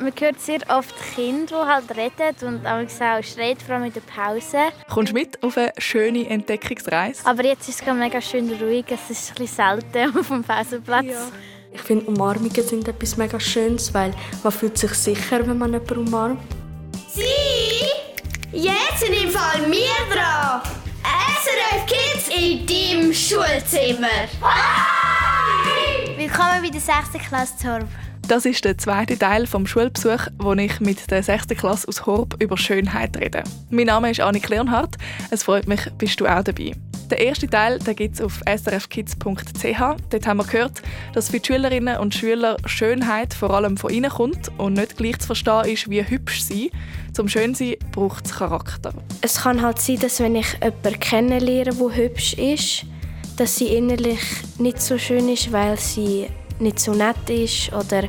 man hört sehr oft Kinder, die halt reden und auch schreien, vor allem in der Pause. Kommst du mit auf eine schöne Entdeckungsreise? Aber jetzt ist es mega schön ruhig. Es ist ein bisschen selten auf dem Pausenplatz. Ja. Ich finde, Umarmungen sind etwas mega Schönes, weil man fühlt sich sicher, wenn man jemanden umarmt. Sie? Jetzt sind im Fall wir dran. SRF Kids in deinem Schulzimmer. Hi! Willkommen bei der 6. Klasse Zorb. Das ist der zweite Teil vom Schulbesuch, wo ich mit der 6. Klasse aus Horb über Schönheit rede. Mein Name ist Annik Leonhardt. Es freut mich, bist du auch dabei. Der erste Teil gibt es auf srfkids.ch. Dort haben wir gehört, dass für die Schülerinnen und Schüler Schönheit vor allem von innen kommt und nicht gleich zu verstehen ist wie hübsch sein. Zum Schönsein braucht es Charakter. Es kann halt sein, dass wenn ich jemanden kennenlerne, der hübsch ist, dass sie innerlich nicht so schön ist, weil sie nicht so nett ist oder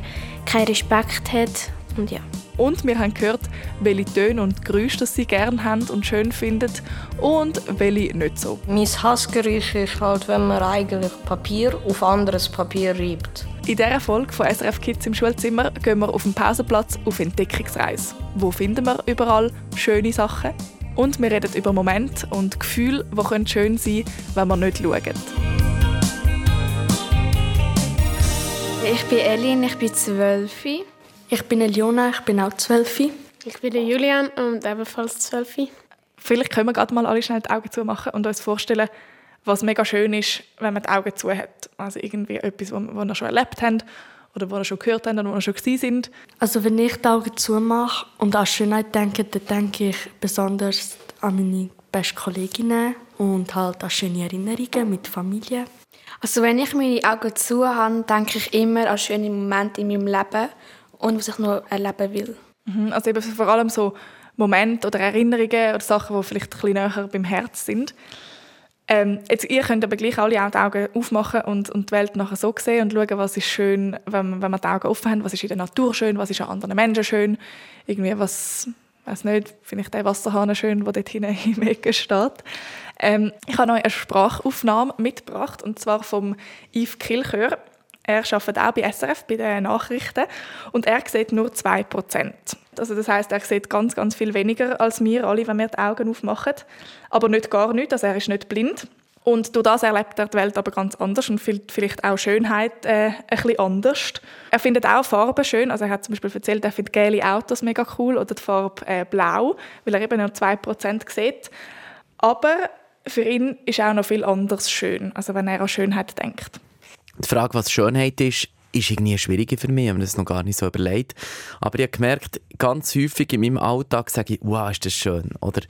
keinen Respekt hat. Und ja. Und wir haben gehört, welche Töne und Geräusche sie gerne haben und schön finden und welche nicht so. Mein Hassgeräusch ist halt, wenn man eigentlich Papier auf anderes Papier reibt. In dieser Folge von SRF Kids im Schulzimmer gehen wir auf dem Pausenplatz auf Entdeckungsreise. Wo finden wir überall schöne Sachen? Und wir reden über Momente und Gefühle, die schön sein können, wenn wir nicht schauen. Ich bin Elin, ich bin zwölf. Ich bin Eliona, ich bin auch zwölf. Ich bin Julian und ebenfalls zwölf. Vielleicht können wir gerade mal alle schnell die Augen zumachen und uns vorstellen, was mega schön ist, wenn man die Augen zu hat. Also irgendwie etwas, was wir schon erlebt haben oder wo wir schon gehört haben oder wo wir schon gewesen sind. Also wenn ich die Augen zumache und an Schönheit denke, dann denke ich besonders an meine beste Kolleginnen und halt an schöne Erinnerungen mit Familie. Also wenn ich meine Augen zu habe, denke ich immer an schöne Momente in meinem Leben und was ich noch erleben will. Mhm, also eben vor allem so Momente oder Erinnerungen oder Sachen, die vielleicht ein näher beim Herz sind. Ähm, jetzt, ihr könnt aber gleich alle auch die Augen aufmachen und, und die Welt nachher so sehen und schauen, was ist schön, wenn, wenn man die Augen offen haben, was ist in der Natur schön, was ist an anderen Menschen schön, irgendwie was, weiß nicht, finde ich den Wasserhahn schön, der dort hinten im Ecke steht. Ähm, ich habe euch eine Sprachaufnahme mitgebracht, und zwar vom Yves Kilchör. Er arbeitet auch bei SRF, bei den Nachrichten, und er sieht nur 2%. Also das heißt, er sieht ganz, ganz viel weniger als wir alle, wenn wir die Augen aufmachen. Aber nicht gar nicht, also er ist nicht blind. Und durch das erlebt er die Welt aber ganz anders und vielleicht auch Schönheit äh, ein bisschen anders. Er findet auch Farben schön. Also er hat zum Beispiel erzählt, er findet gelbe Autos mega cool oder die Farbe äh, blau, weil er eben nur 2% sieht. Aber für ihn ist auch noch viel anderes schön, also wenn er an Schönheit denkt. Die Frage, was Schönheit ist, ist irgendwie schwieriger für mich. Ich habe das noch gar nicht so überlegt. Aber ich habe gemerkt, ganz häufig in meinem Alltag sage ich, wow, ist das schön. Oder,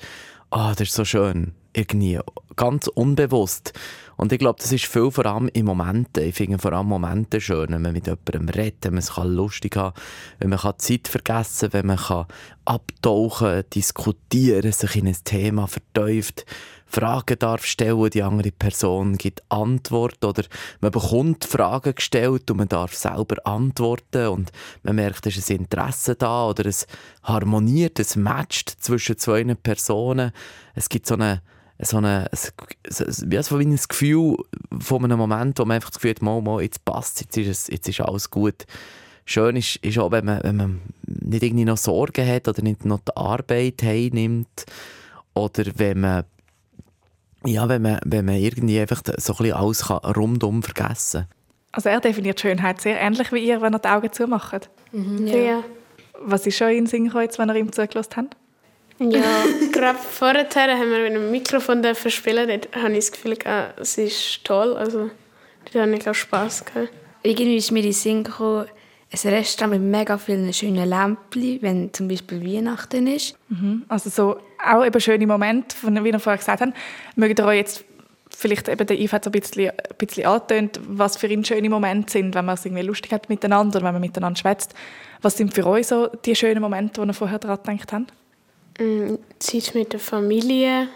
ah, oh, das ist so schön. Irgendwie ganz unbewusst. Und ich glaube, das ist viel vor allem in Momenten. Ich finde vor allem Momente schön, wenn man mit jemandem redet, wenn man es lustig hat, wenn man Zeit vergessen kann, wenn man abtauchen, diskutieren, sich in ein Thema vertäuft Fragen darf stellen, die andere Person gibt Antwort oder man bekommt Fragen gestellt und man darf selber antworten und man merkt, es ist ein Interesse da oder es harmoniert, es matcht zwischen zwei Personen. Es gibt so eine so eine, so ein Gefühl von einem Moment, wo man einfach das Gefühl hat, mal, mal, jetzt passt jetzt ist, es, jetzt ist alles gut. Schön ist, ist auch, wenn man, wenn man nicht irgendwie noch Sorgen hat oder nicht noch die Arbeit heimnimmt oder wenn man ja, wenn man, wenn man irgendwie einfach so ein bisschen alles kann, rundum vergessen kann. Also er definiert Schönheit sehr ähnlich wie ihr, wenn er die Augen zumacht. Mhm, ja. ja. Was ist schon in den Sinn gekommen, wenn ihr ihm zugelassen habt? Ja, gerade vorher haben wir mit einem Mikrofon spielen. Dort habe ich das Gefühl, es ist toll. Also, dort habe ich auch Spass gehabt. Irgendwie ist mir in den Sinn gekommen, ein Restaurant mit mega vielen schönen Lämpchen, wenn zum Beispiel Weihnachten ist. Mhm. Also so auch eben schöne Momente, wie wir vorher gesagt haben. Mögt ihr euch jetzt vielleicht eben der Yves hat so ein bisschen, ein bisschen angetönt, was für ihn schöne Momente sind, wenn man es irgendwie lustig hat miteinander oder wenn man miteinander schwätzt. Was sind für euch so die schönen Momente, die ihr vorher daran gedacht habt? Mm, Zeit mit der Familie,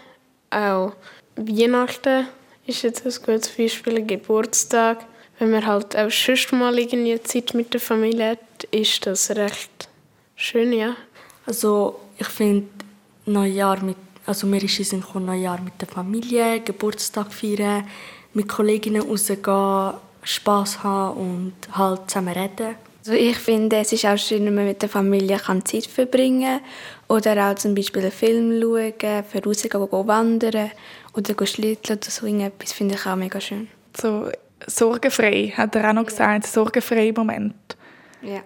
auch Weihnachten ist jetzt ein gutes Beispiel, Geburtstag wenn man halt auch sonst mal irgendwie Zeit mit der Familie hat, ist das recht schön, ja. Also ich finde Neujahr mit, also mir ist es Neujahr mit der Familie, Geburtstag feiern, mit Kolleginnen rausgehen, Spass haben und halt zusammen reden. Also ich finde, es ist auch schön, wenn man mit der Familie Zeit verbringen kann. Oder auch zum Beispiel einen Film schauen, für rausgehen, wandern oder schlitteln oder so irgendetwas, finde ich auch mega schön. So sorgenfrei, hat er auch noch gesagt, sorgenfrei Moment. Ja.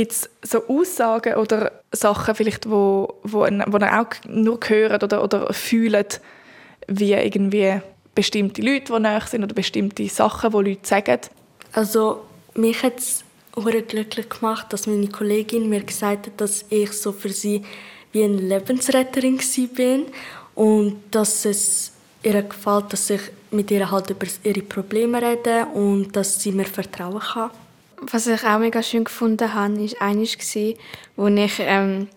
Gibt es so Aussagen oder Sachen vielleicht, wo, wo, wo er auch nur hört oder, oder fühlt, wie irgendwie bestimmte Leute, die näher sind oder bestimmte Sachen, die Leute sagen? Also mich hat es glücklich gemacht, dass meine Kollegin mir gesagt hat, dass ich so für sie wie eine Lebensretterin bin und dass es ihr gefällt, dass ich mit ihr halt über ihre Probleme rede und dass sie mir vertrauen kann. Was ich auch mega schön gefunden habe, war eines, wo ich ähm,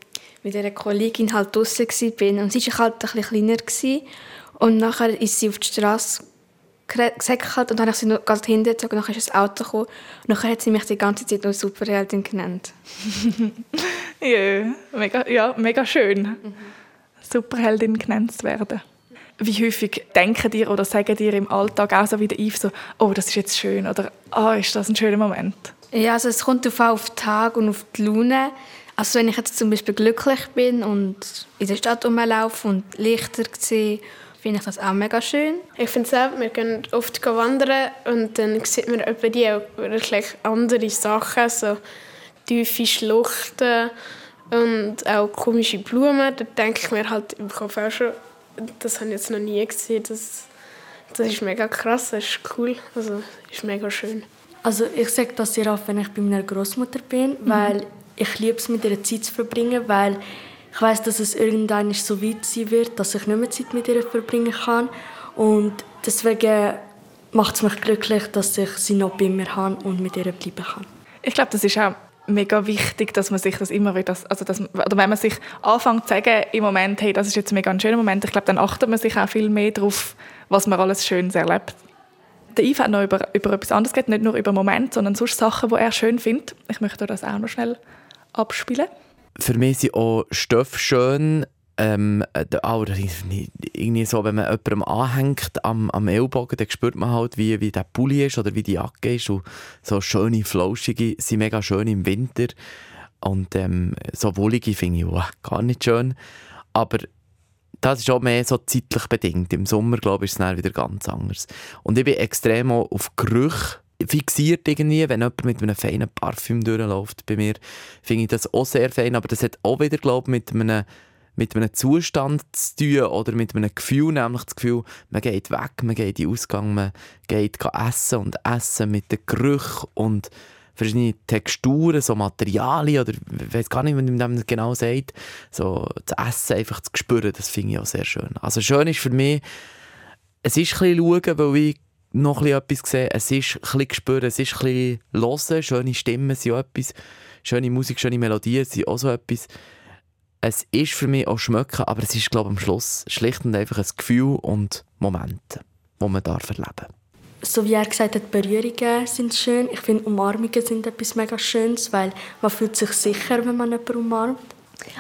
mit einer Kollegin halt draußen war und sie war halt ein bisschen kleiner und nachher ist sie auf die Straße gesäckelt und dann habe ich sie noch ganz hintergezogen und dann ist das Auto gekommen und nachher hat sie mich die ganze Zeit nur Superheldin genannt. ja, mega, ja, mega schön, mhm. Superheldin genannt zu werden. Wie häufig denken dir oder sagen dir im Alltag auch so wie der Yves so, oh, das ist jetzt schön oder oh, ist das ein schöner Moment? Ja, also es kommt auf den Tag und auf die Laune. Also wenn ich jetzt zum Beispiel glücklich bin und in der Stadt rumlaufe und Lichter sehe finde ich das auch mega schön. Ich finde es auch, wir gehen oft wandern und dann sieht man etwa die auch wirklich andere Sachen, so tiefe Schluchten und auch komische Blumen. Da denke ich mir halt im Kopf auch schon, das habe ich jetzt noch nie gesehen. Das, das ist mega krass, das ist cool, also ist mega schön. Also ich sage das sehr oft, wenn ich bei meiner Großmutter bin, mhm. weil ich liebe es, mit ihr Zeit zu verbringen, weil ich weiß, dass es irgendwann so weit sein wird, dass ich nicht mehr Zeit mit ihr verbringen kann. Und deswegen macht es mich glücklich, dass ich sie noch bei mir habe und mit ihr bleiben kann. Ich glaube, das ist auch mega wichtig, dass man sich das immer wieder, also dass, oder wenn man sich anfängt zu sagen im Moment, hey, das ist jetzt mega ein schöner Moment, ich glaube, dann achtet man sich auch viel mehr darauf, was man alles Schönes erlebt. Der Yves hat noch über, über etwas anderes geredet, nicht nur über Momente, sondern sonst Sachen, die er schön findet. Ich möchte das auch noch schnell abspielen für mich sind auch Stoffe schön. Ähm, auch irgendwie so, wenn man jemandem anhängt am, am Ellbogen, dann spürt man halt, wie, wie der Pulli ist oder wie die Jacke ist. Und so schöne, flauschige sind mega schön im Winter. Und ähm, so wohlige finde ich oh, gar nicht schön. Aber das ist auch mehr so zeitlich bedingt. Im Sommer, glaube ich, ist es wieder ganz anders. Und ich bin extrem auf Gerüche fixiert irgendwie, wenn jemand mit einem feinen Parfüm durchläuft. Bei mir finde ich das auch sehr fein, aber das hat auch wieder, glaube ich, mit einem mit einem Zustand zu tun oder mit einem Gefühl, nämlich das Gefühl, man geht weg, man geht in den Ausgang, man geht essen und essen mit den Gerüchen und verschiedene Texturen, so Materialien oder ich weiß gar nicht, wie man das genau sagt, so das Essen einfach zu spüren, das finde ich auch sehr schön. Also schön ist für mich, es ist ein bisschen schauen, weil ich noch etwas gesehen. Es ist ein bisschen spüren, es ist ein bisschen hören. Schöne Stimmen sind auch etwas. Schöne Musik, schöne Melodien sind auch so etwas. Es ist für mich auch schmecken, aber es ist, glaube ich, am Schluss schlicht und einfach ein Gefühl und Momente, die man darf erleben So wie er gesagt hat, Berührungen sind schön. Ich finde, Umarmungen sind etwas mega Schönes, weil man fühlt sich sicher, wenn man jemanden umarmt.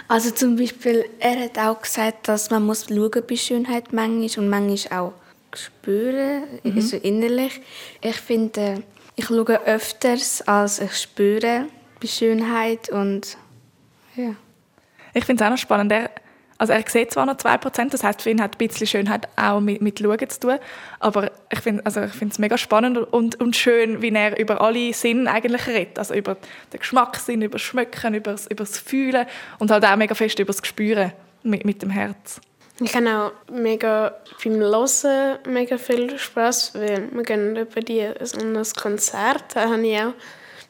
Also zum Beispiel, er hat auch gesagt, dass man muss schauen bei Schönheit manchmal und manchmal auch spüren, mhm. also innerlich. Ich finde, ich schaue öfters, als ich spüre bei Schönheit und ja. Ich finde es auch noch spannend. Er, also er sieht zwar noch 2%, das heißt für ihn hat ein bisschen Schönheit auch mit, mit Schauen zu tun, aber ich finde also es mega spannend und, und schön, wie er über alle Sinne eigentlich redet. Also über den Geschmackssinn, über das Schmecken, über das, über das Fühlen und halt auch mega fest über das Spüren mit, mit dem Herz. Ich habe auch mega beim Hören mega viel Spaß, weil wir gehen über die ein Konzert, da ich auch,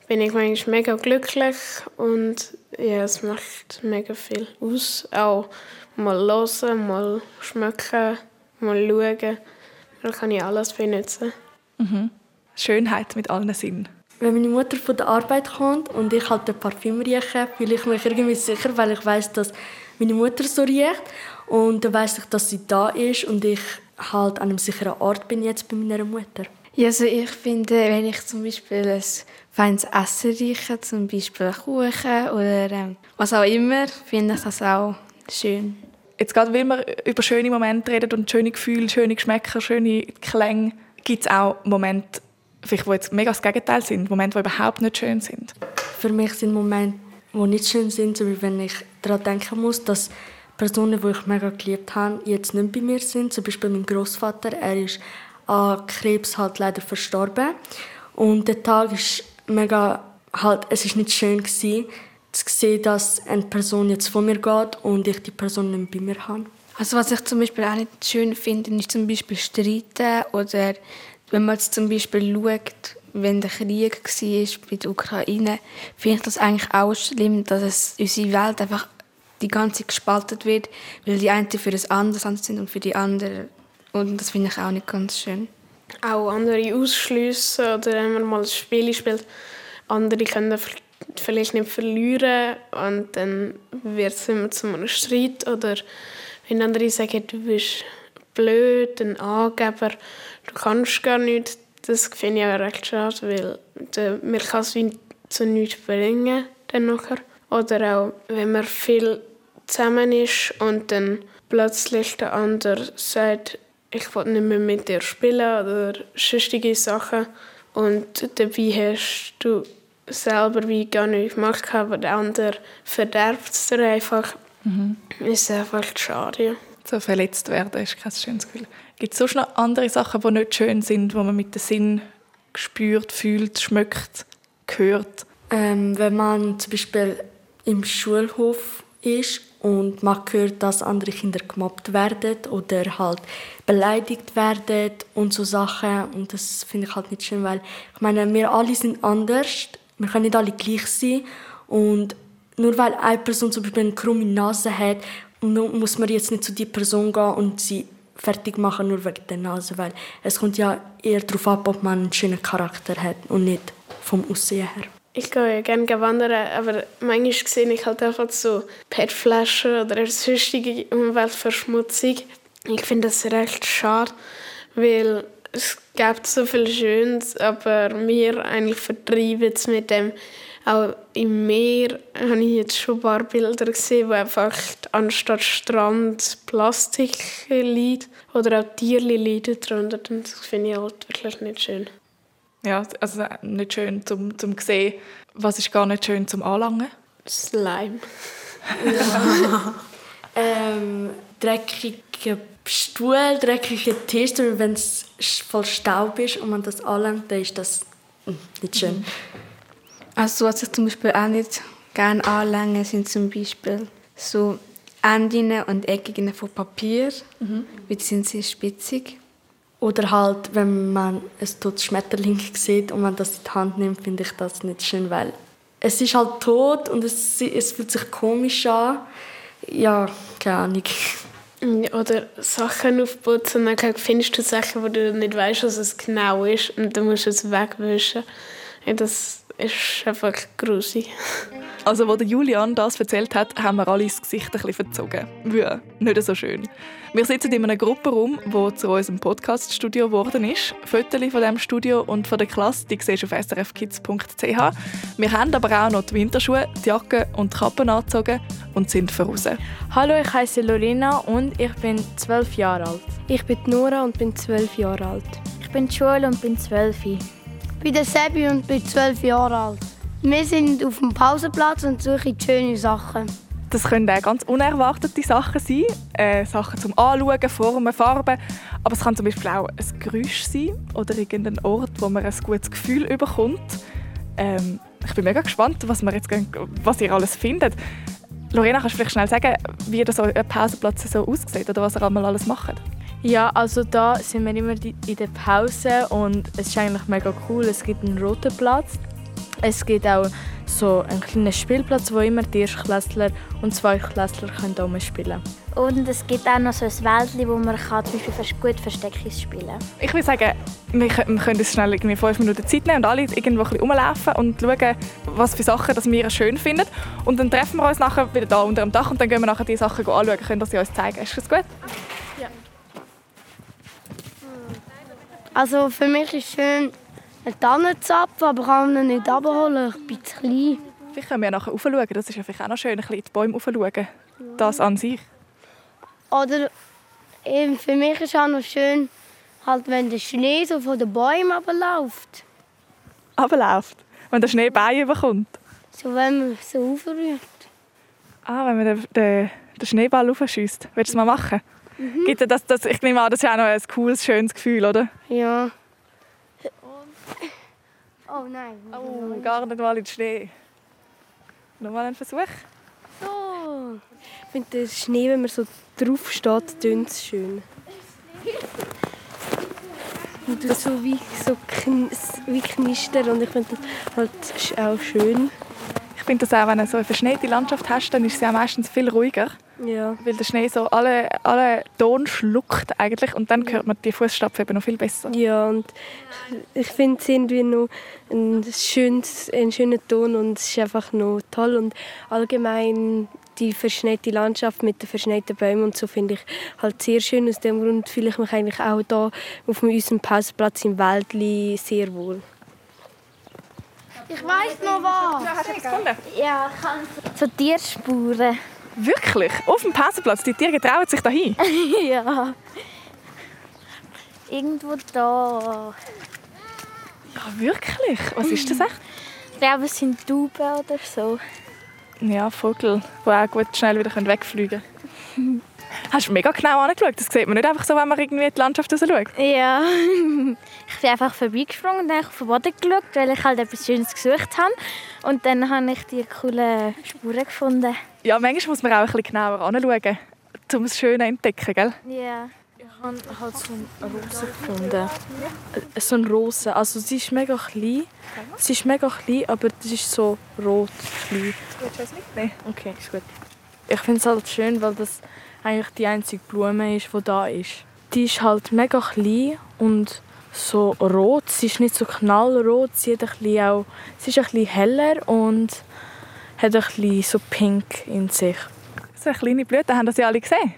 bin ich manchmal mega glücklich und ja, es macht mega viel aus. Auch mal hören, mal schmecken, mal schauen. Da kann ich alles benutzen. Mhm. Schönheit mit allen Sinnen. Wenn meine Mutter von der Arbeit kommt und ich halt den Parfüm rieche, fühle ich mich irgendwie sicher, weil ich weiß, dass meine Mutter so riecht. Und dann weiß ich, dass sie da ist und ich halt an einem sicheren Ort bin jetzt bei meiner Mutter. Ja, also ich finde, wenn ich zum Beispiel ein feines Essen rieche, zum Beispiel Kuchen oder ähm, was auch immer, finde ich das auch schön. Jetzt gerade, weil wir über schöne Momente reden und schöne Gefühle, schöne Geschmäcker, schöne Klänge, gibt es auch Momente, vielleicht, die jetzt mega das Gegenteil sind, Momente, die überhaupt nicht schön sind. für mich sind Momente, die nicht schön sind, so wie wenn ich daran denken muss, dass Personen, die ich mega geliebt habe, jetzt nicht bei mir sind. Zum Beispiel mein Großvater, er ist an Krebs halt leider verstorben. Und der Tag ist mega, halt, es ist nicht schön gewesen, zu sehen, dass eine Person jetzt von mir geht und ich die Person nicht bei mir habe. Also was ich zum Beispiel auch nicht schön finde, ist zum Beispiel Streiten oder wenn man jetzt zum Beispiel schaut, wenn der Krieg war bei der Ukraine, finde ich das eigentlich auch schlimm, dass es unsere Welt einfach die ganze gespalten wird, weil die einen für das andere sind und für die anderen und das finde ich auch nicht ganz schön. Auch andere ausschliessen oder wenn man mal ein Spiel spielt, andere können vielleicht nicht verlieren und dann wird es immer zu einem Streit oder wenn andere sagen, du bist blöd, ein Angeber, du kannst gar nichts, das finde ich auch recht schade, weil man kann es zu nichts bringen dann nachher. Oder auch, wenn man viel zusammen ist und dann plötzlich der andere sagt, ich will nicht mehr mit dir spielen oder sonstige Sachen und dabei hast du selber wie gar nicht gemacht, aber der andere verderbt es dir einfach. Mhm. Ist einfach schade. So verletzt werden ist kein schönes Gefühl. Gibt es sonst noch andere Sachen, die nicht schön sind, wo man mit dem Sinn spürt, fühlt, schmeckt, hört? Ähm, wenn man zum Beispiel im Schulhof ist und man hört, dass andere Kinder gemobbt werden oder halt beleidigt werden und so Sachen. Und das finde ich halt nicht schön, weil ich meine, wir alle sind anders, wir können nicht alle gleich sein. Und nur weil eine Person zum Beispiel eine krumme Nase hat, muss man jetzt nicht zu dieser Person gehen und sie fertig machen nur wegen der Nase, weil es kommt ja eher darauf ab, ob man einen schönen Charakter hat und nicht vom Aussehen her. Ich gehe gerne wandern, aber manchmal sehe ich halt einfach so PET-Flaschen oder sonstige Umweltverschmutzung. Ich finde das recht schade, weil es gibt so viel Schönes, aber wir eigentlich vertreiben es mit dem auch im Meer habe ich jetzt schon ein paar Bilder gesehen, wo einfach anstatt Strand Plastik liegt oder auch Tiere liegen drunter. Und das finde ich halt wirklich nicht schön. Ja, also nicht schön zum, zum sehen. Was ist gar nicht schön zum Anlangen? Slime. ja. ähm, dreckige Stuhl, dreckige Tisch, wenn es voll Staub ist und man das anlangt, dann ist das hm, nicht schön. Also was ich zum Beispiel auch nicht gerne anlänge, sind zum Beispiel so Enden und Ecken von Papier, mhm. weil die sind sehr spitzig. Oder halt, wenn man ein totes Schmetterling sieht und man das in die Hand nimmt, finde ich das nicht schön, weil es ist halt tot und es, es fühlt sich komisch an. Ja, keine Ahnung. Oder Sachen aufputzen, dann findest du Sachen, wo du nicht weißt, was es genau ist und dann musst du es wegwischen. Das ist einfach grusig. Also, als Julian das erzählt hat, haben wir alle das Gesicht ein bisschen verzogen. Ja, nicht so schön. Wir sitzen in einem Gruppenraum, das zu unserem Podcast-Studio geworden ist. Fotos von diesem Studio und von der Klasse die siehst du auf srfkids.ch. Wir haben aber auch noch die Winterschuhe, die Jacke und die Kappen angezogen und sind voraus. Hallo, ich heiße Lorena und ich bin zwölf Jahre alt. Ich bin Nora und bin zwölf Jahre alt. Ich bin Joel und bin zwölf bin der Sebi und bin zwölf Jahre alt. Wir sind auf dem Pausenplatz und suchen schöne Sachen. Das können auch ganz unerwartete Sachen sein. Äh, Sachen zum Anschauen, Formen, Farben. Aber es kann zum Beispiel auch ein Geräusch sein oder irgendein Ort, wo man ein gutes Gefühl bekommt. Ähm, ich bin mega gespannt, was, wir jetzt, was ihr alles findet. Lorena, kannst du vielleicht schnell sagen, wie so ein Pausenplatz so aussieht oder was ihr einmal alles macht? Ja, also da sind wir immer in der Pause und es ist eigentlich mega cool. Es gibt einen roten Platz. Es gibt auch so einen kleinen Spielplatz, wo immer die Erstklässler und Zweitklässler können spielen können. Und es gibt auch noch so ein Wäldchen, wo man kann, zum Beispiel gut Versteckis spielen kann. Ich würde sagen, wir können uns schnell irgendwie fünf Minuten Zeit nehmen und alle irgendwo ein bisschen rumlaufen und schauen, was für Sachen das wir schön finden. Und dann treffen wir uns nachher wieder da unter dem Dach und dann gehen wir nachher die Sachen anschauen. Können Sie uns zeigen? Ist das gut? Ja. Also für mich ist es schön, einen Tannenzapfen, aber ich kann ihn nicht abholen, ich bin zu klein. Vielleicht können wir nachher raufschauen, das ist ja vielleicht auch noch schön, ein bisschen die Bäume raufschauen. Das an sich. Oder eben für mich ist es auch noch schön, halt, wenn der Schnee so von den Bäumen runterläuft. Runterläuft? Wenn der Schnee Beine bekommt? So, wenn man so aufrührt. Ah, wenn man den, den, den Schneeball aufschießt. Willst du es mal machen? Mhm. Gibt das, das, ich nehme an, das ist ja auch noch ein cooles, schönes Gefühl, oder? Ja. Oh nein. Oh, gar nicht mal in den Schnee. Nochmal ein Versuch. So. Ich finde, der Schnee, wenn man so drauf steht, tönt es schön. Und das so wie, so kn wie knistern und ich finde das halt auch schön. Ich finde das auch, wenn du so eine verschneite Landschaft hast, dann ist sie auch meistens viel ruhiger. Ja. Weil der Schnee so alle, alle Ton schluckt eigentlich und dann hört man die Fußstapfen eben noch viel besser. Ja, und ich finde es irgendwie noch ein, schönes, ein schöner Ton und es ist einfach noch toll. Und allgemein die verschneite Landschaft mit den verschneiten Bäumen und so finde ich halt sehr schön. Aus dem Grund fühle ich mich eigentlich auch hier auf unserem Pausenplatz im Wäldli sehr wohl. Ich weiß noch was. Hast du etwas gefunden? Ja, ich kann so Tierspuren. Wirklich? Auf dem Pausenplatz? Die Tiere trauen sich dahin? ja. Irgendwo da. Ja, wirklich? Was ist das echt? Ich glaube, es sind Tauben oder so. Ja, Vögel, die auch gut schnell wieder wegfliegen können. Hast du mega genau angeschaut? Das sieht man nicht einfach so, wenn man irgendwie in die Landschaft schaut. Ja. ich bin einfach vorbeigesprungen und dann auf den Boden geschaut, weil ich halt etwas Schönes gesucht habe. Und dann habe ich die coolen Spuren gefunden. Ja, manchmal muss man auch ein bisschen genauer anschauen, um es schön zu entdecken, gell? Ja. Ich habe halt so eine Rose gefunden. So eine Rose. Also sie ist mega klein. Sie ist mega klein, aber das ist so rot klein. Willst du es mitnehmen? Okay, ist gut. Ich finde es halt schön, weil das eigentlich die einzige Blume ist, die da ist. Die ist halt mega klein und so rot. Sie ist nicht so knallrot, sie, hat ein bisschen auch, sie ist ein bisschen heller und hat ein bisschen so pink in sich. So eine kleine Blüte, haben das ja alle gesehen?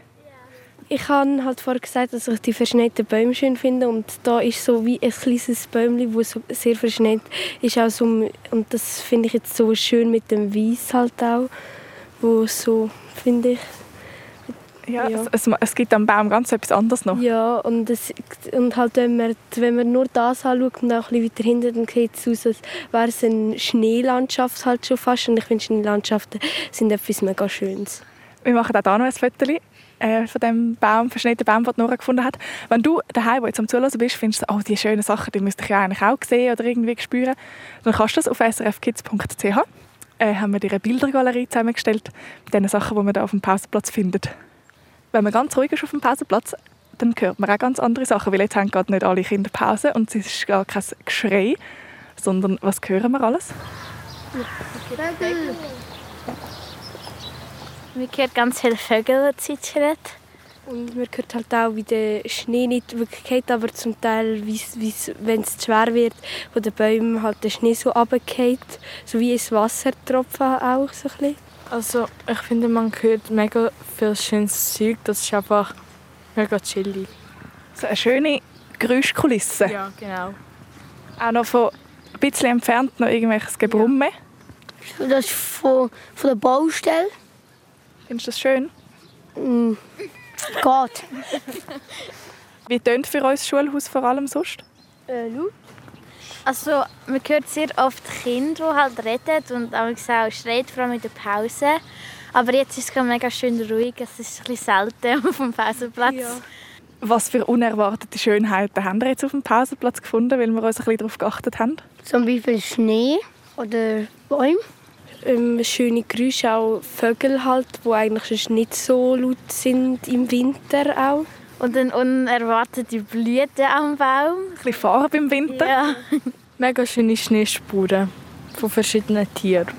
Ich habe halt vorher gesagt, dass ich die verschneiten Bäume schön finde und da ist so wie ein kleines Bäumchen, das so sehr verschneit ist. Auch so, und das finde ich jetzt so schön mit dem Weiß halt auch, wo so, finde ich. Ja, Ja. Es, es, es gibt am Baum ganz etwas anderes noch. Ja, und, es, und halt, wenn man, wenn man nur das anschaut und auch ein bisschen weiter hinten, dann sieht es aus, als wäre es eine Schneelandschaft halt schon fast. Und ich finde, Schneelandschaften sind etwas mega Schönes. Wir machen auch hier noch ein Foto äh, von dem Baum, verschneiten Baum, den Nora gefunden hat. Wenn du daheim, wo jetzt am Zuhören bist, findest du, oh, die schönen Sachen, die müsste ich ja eigentlich auch sehen oder irgendwie spüren, dann kannst du das auf srfkids.ch. Äh, haben wir dir eine Bildergalerie zusammengestellt mit den Sachen, die man da auf dem Pausenplatz findet. Wenn man ganz ruhig ist auf dem Pausenplatz, dann hört man auch ganz andere Sachen, weil jetzt haben gerade nicht alle Kinder Pause und es ist gar kein Geschrei, sondern was hören wir alles? Man hört ganz viele Vögel zwitschern. Und man hört halt auch, wie der Schnee nicht wirklich geht, aber zum Teil, wenn es zu schwer wird, von den Bäumen halt der Schnee so runtergeht, so wie ins Wassertropfen auch so ein bisschen. Also ich finde, man hört mega viel schönes Zeug. Das ist einfach mega chillig. So eine schöne Geräuschkulisse. Ja, genau. Auch noch von ein bisschen entfernt noch irgendwelches Gebrumme. Das ist von, von der Baustelle. Findest du das schön? Mm. Geht. Wie tönt für uns das Schulhaus vor allem sonst? Äh, laut. Also, man hört sehr oft Kinder, die halt reden und auch auch schreien, vor allem in der Pause. Aber jetzt ist es gerade mega schön ruhig. Es ist ein bisschen selten auf dem Pausenplatz. Was für unerwartete Schönheiten haben wir jetzt auf dem Pausenplatz gefunden, weil wir uns ein bisschen darauf geachtet haben? Zum Beispiel Schnee oder Bäume. Ähm, schöne Geräusche, auch Vögel halt, die eigentlich sonst nicht so laut sind im Winter auch. Und eine unerwartete Blüte am Baum. Ein bisschen Farbe im Winter. Ja. Mega schöne Schneespuren von verschiedenen Tieren.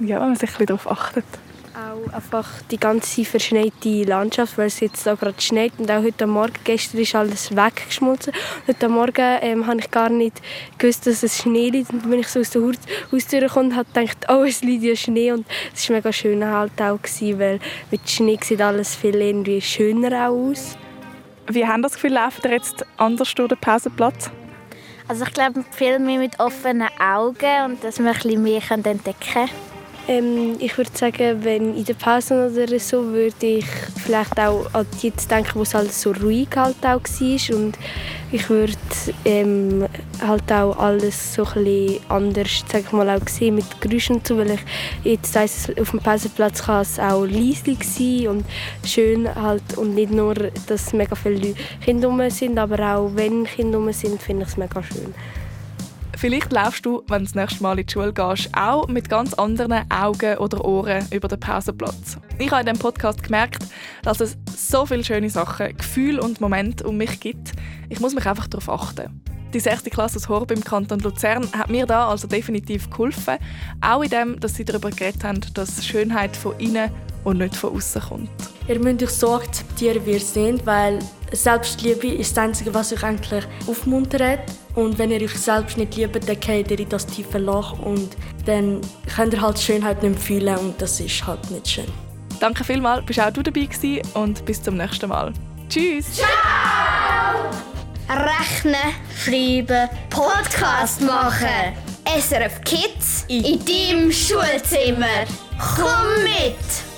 Ja, wenn man sich ein bisschen darauf achtet. Auch einfach die ganze verschneite Landschaft, weil es jetzt da gerade schneit und auch heute Morgen, gestern ist alles weggeschmolzen. Heute Morgen ähm, habe ich gar nicht gewusst, dass es Schnee liegt und wenn ich so aus der Haus- Haustür kam, habe ich gedacht, oh, es liegt ja Schnee und es war mega schön halt auch, gewesen, weil mit Schnee sieht alles viel irgendwie schöner auch aus. Wie haben das Gefühl, laufen ihr jetzt anders durch den Pausenplatz? Also ich glaube, viel mehr mit offenen Augen und dass wir ein bisschen mehr entdecken können. Ähm, ich würde sagen, wenn in der Pause oder so, würde ich vielleicht auch an Zeit denken, wo es halt so ruhig halt auch war. Und ich würde ähm, halt auch alles so ein anders sag ich mal, auch sehen mit Geräuschen so, weil ich jetzt weiss, auf dem Pausenplatz kann es auch leise sein und schön halt und nicht nur, dass mega viele Kinder sind, aber auch wenn Kinder sind, finde ich es mega schön. Vielleicht laufst du, wenn du das nächste Mal in die Schule gehst, auch mit ganz anderen Augen oder Ohren über den Pausenplatz. Ich habe in diesem Podcast gemerkt, dass es so viele schöne Sachen, Gefühle und Momente um mich gibt. Ich muss mich einfach darauf achten. Die 6. Klasse aus Horb im Kanton Luzern hat mir da also definitiv geholfen. Auch in dem, dass sie darüber geredet haben, dass Schönheit von innen und nicht von außen kommt. Ihr müsst euch so akzeptieren, wie ihr seid, weil Selbstliebe ist das Einzige, was euch eigentlich aufmuntert. Und wenn ihr euch selbst nicht liebt, dann geht ihr in das tiefe Loch und dann könnt ihr halt die Schönheit nicht fühlen und das ist halt nicht schön. Danke vielmals, bist auch du dabei gewesen und bis zum nächsten Mal. Tschüss! Ciao! Rechnen, schreiben, Podcast machen. SRF Kids in deinem Schulzimmer. Komm mit!